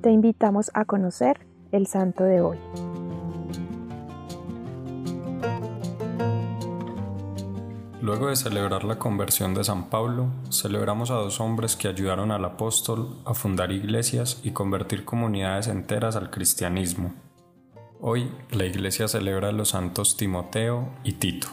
te invitamos a conocer el santo de hoy. Luego de celebrar la conversión de San Pablo, celebramos a dos hombres que ayudaron al apóstol a fundar iglesias y convertir comunidades enteras al cristianismo. Hoy la iglesia celebra a los santos Timoteo y Tito.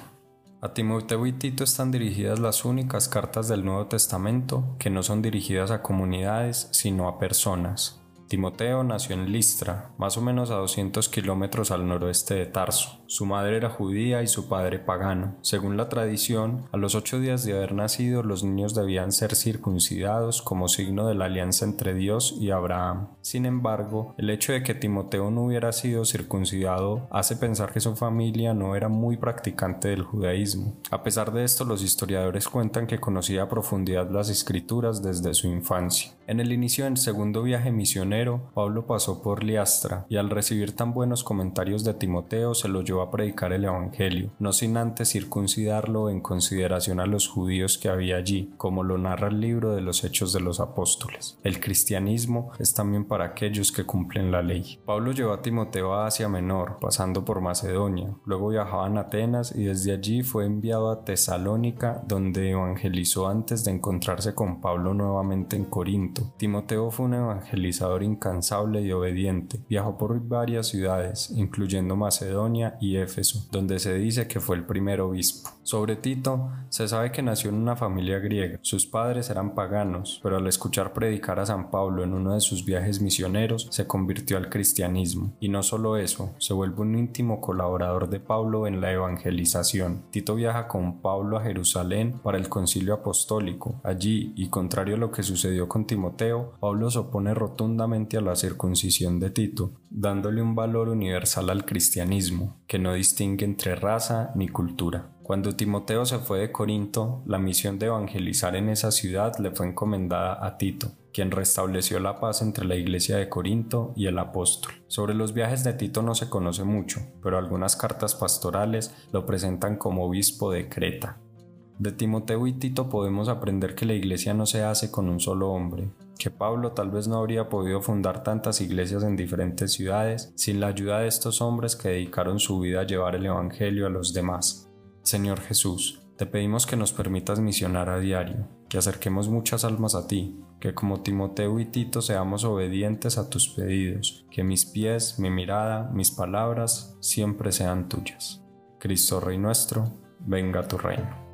A Timoteo y Tito están dirigidas las únicas cartas del Nuevo Testamento que no son dirigidas a comunidades, sino a personas. Timoteo nació en Listra, más o menos a 200 kilómetros al noroeste de Tarso. Su madre era judía y su padre pagano. Según la tradición, a los ocho días de haber nacido los niños debían ser circuncidados como signo de la alianza entre Dios y Abraham. Sin embargo, el hecho de que Timoteo no hubiera sido circuncidado hace pensar que su familia no era muy practicante del judaísmo. A pesar de esto, los historiadores cuentan que conocía a profundidad las escrituras desde su infancia. En el inicio del segundo viaje misionero, Pablo pasó por Liastra y al recibir tan buenos comentarios de Timoteo se lo llevó a predicar el Evangelio, no sin antes circuncidarlo en consideración a los judíos que había allí, como lo narra el libro de los Hechos de los Apóstoles. El cristianismo es también para aquellos que cumplen la ley. Pablo llevó a Timoteo a Asia Menor, pasando por Macedonia, luego viajaba a Atenas y desde allí fue enviado a Tesalónica, donde evangelizó antes de encontrarse con Pablo nuevamente en Corinto. Timoteo fue un evangelizador incansable y obediente, viajó por varias ciudades, incluyendo Macedonia y Éfeso, donde se dice que fue el primer obispo. Sobre Tito, se sabe que nació en una familia griega. Sus padres eran paganos, pero al escuchar predicar a San Pablo en uno de sus viajes misioneros, se convirtió al cristianismo. Y no solo eso, se vuelve un íntimo colaborador de Pablo en la evangelización. Tito viaja con Pablo a Jerusalén para el concilio apostólico. Allí, y contrario a lo que sucedió con Timoteo, Pablo se opone rotundamente a la circuncisión de Tito, dándole un valor universal al cristianismo, que no distingue entre raza ni cultura. Cuando Timoteo se fue de Corinto, la misión de evangelizar en esa ciudad le fue encomendada a Tito, quien restableció la paz entre la iglesia de Corinto y el apóstol. Sobre los viajes de Tito no se conoce mucho, pero algunas cartas pastorales lo presentan como obispo de Creta. De Timoteo y Tito podemos aprender que la iglesia no se hace con un solo hombre, que Pablo tal vez no habría podido fundar tantas iglesias en diferentes ciudades sin la ayuda de estos hombres que dedicaron su vida a llevar el Evangelio a los demás. Señor Jesús, te pedimos que nos permitas misionar a diario, que acerquemos muchas almas a ti, que como Timoteo y Tito seamos obedientes a tus pedidos, que mis pies, mi mirada, mis palabras siempre sean tuyas. Cristo Rey nuestro, venga a tu reino.